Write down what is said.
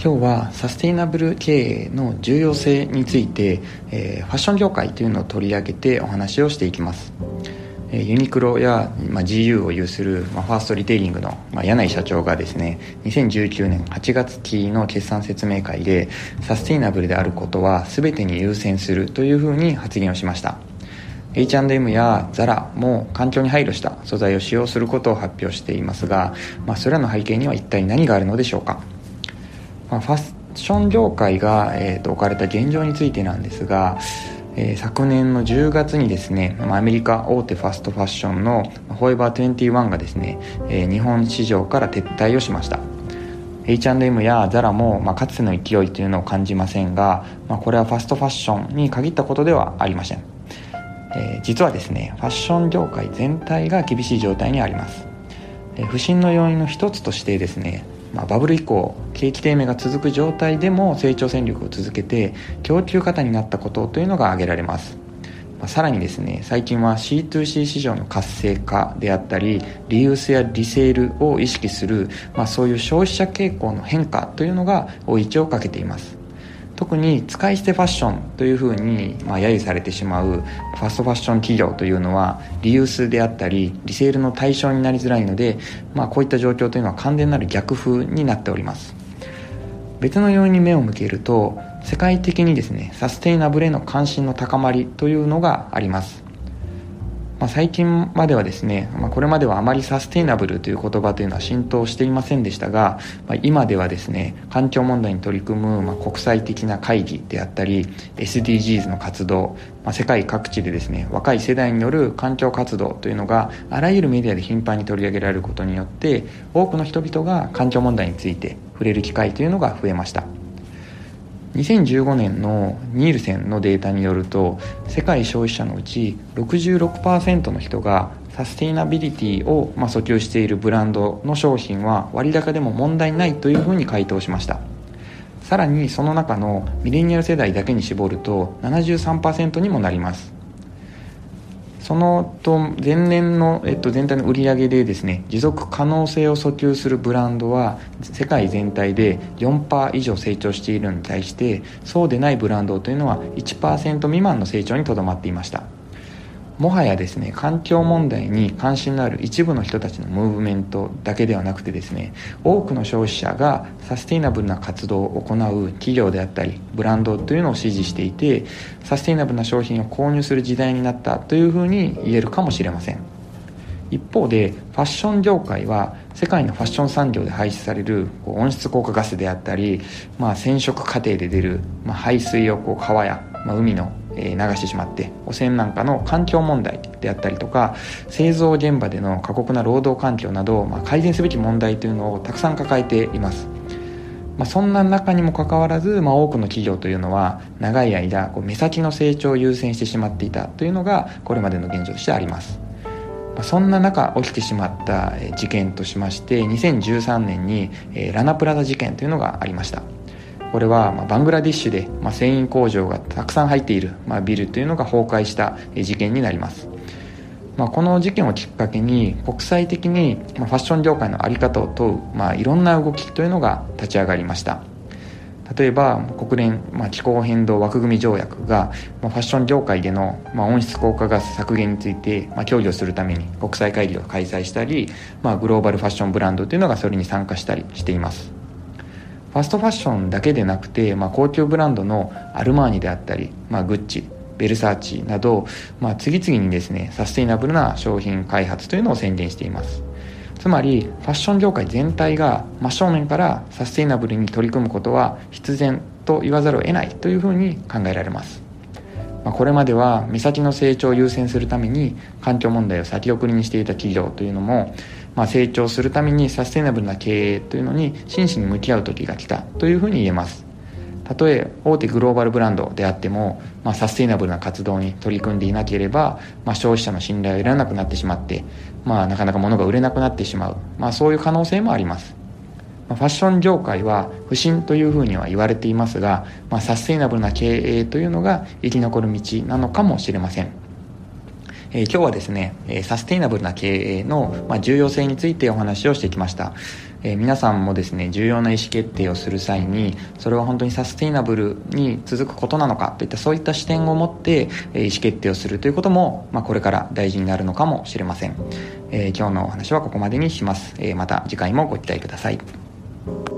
今日はサステイナブル経営の重要性について、えー、ファッション業界というのを取り上げてお話をしていきます、えー、ユニクロや、まあ、GU を有する、まあ、ファーストリテイリングの、まあ、柳井社長がですね2019年8月期の決算説明会でサステイナブルであることは全てに優先するというふうに発言をしました。H&M や ZARA も環境に配慮した素材を使用することを発表していますが、まあ、それらの背景には一体何があるのでしょうか。まあ、ファッション業界が、えーと、置かれた現状についてなんですが、えー、昨年の10月にですねアメリカ大手ファストファッションのフォーエバー21がですね、えー、日本市場から撤退をしました。H&M や ZARA も、まあ、かつての勢いというのを感じませんが、まあ、これはファストファッションに限ったことではありません、えー、実はですねファッション業界全体が厳しい状態にあります、えー、不振の要因の一つとしてですねまあ、バブル以降景気低迷が続く状態でも成長戦略を続けて供給過多になったことというのが挙げられます、まあ、さらにですね最近は C2C 市場の活性化であったりリユースやリセールを意識する、まあ、そういう消費者傾向の変化というのが追い打ちをかけています。特に使い捨てファッションというふうに、まあ、揶揄されてしまうファストファッション企業というのはリユースであったりリセールの対象になりづらいので、まあ、こういった状況というのは完全なる逆風になっております。別の要因に目を向けると世界的にですねサステイナブルへの関心の高まりというのがあります。まあ、最近まではですね、まあ、これまではあまりサステイナブルという言葉というのは浸透していませんでしたが、まあ、今ではですね環境問題に取り組む、ま、国際的な会議であったり SDGs の活動、ま、世界各地でですね若い世代による環境活動というのがあらゆるメディアで頻繁に取り上げられることによって多くの人々が環境問題について触れる機会というのが増えました。2015年のニールセンのデータによると世界消費者のうち66%の人がサステイナビリティをま訴求しているブランドの商品は割高でも問題ないというふうに回答しました。さらにその中のミレニアル世代だけに絞ると73%にもなります。そのと前年の、えっと、全体の売り上げでですね持続可能性を訴求するブランドは世界全体で4%以上成長しているのに対してそうでないブランドというのは1%未満の成長にとどまっていました。もはやですね環境問題に関心のある一部の人たちのムーブメントだけではなくてですね多くの消費者がサステイナブルな活動を行う企業であったりブランドというのを支持していてサステイナブルな商品を購入する時代になったというふうに言えるかもしれません。一方でファッション業界は世界のファッション産業で排出される温室効果ガスであったり、まあ、染色過程で出る、ま、排水をこう川や、ま、海の流してしまって汚染なんかの環境問題であったりとか製造現場での過酷な労働環境など、まあ、改善すべき問題というのをたくさん抱えています、まあ、そんな中にもかかわらず、まあ、多くの企業というのは長い間こう目先の成長を優先してしまっていたというのがこれまでの現状としてあります。そんな中起きてしまった事件としまして2013年にラナプラザ事件というのがありました。これはまバングラディッシュでま繊維工場がたくさん入っているまビルというのが崩壊した事件になります、まあ、この事件をきっかけに国際的にファッション業界の在り方を問う、まあ、いろんな動きというのが立ち上がりました。例えば国連、まあ、気候変動枠組み条約が、まあ、ファッション業界での、まあ、温室効果ガス削減について、まあ、協議をするために国際会議を開催したり、まあ、グローバルファッションブランドというのがそれに参加したりしています。ファストファッションだけでなくて、まあ、高級ブランドのアルマーニであったり、まあ、グッチベルサーチなど、まあ、次々にですねサステイナブルな商品開発というのを宣言しています。つまりファッション業界全体が真正面からサステイナブルに取り組むことは必然と言わざるを得ないというふうに考えられます。まあ、これまでは目先の成長を優先するために環境問題を先送りにしていた企業というのも、まあ、成長するためにサステナブルな経営というのに真摯に向き合う時が来たというふうに言えます。たとえ大手グローバルブランドであっても、まあ、サステイナブルな活動に取り組んでいなければ、まあ、消費者の信頼を得られなくなってしまって、まあ、なかなか物が売れなくなってしまう、まあ、そういう可能性もあります。ファッション業界は不振というふうには言われていますが、まあ、サステイナブルな経営というのが生き残る道なのかもしれません。えー、今日はですね、えサステイナブルな経営の、まあ、重要性についてお話をしてきました、えー、皆さんもですね重要な意思決定をする際にそれは本当にサステイナブルに続くことなのかといったそういった視点を持って、え意思決定をするということも、まあ、これから大事になるのかもしれません、え今日のお話はここまでにします、えまた次回もご期待ください。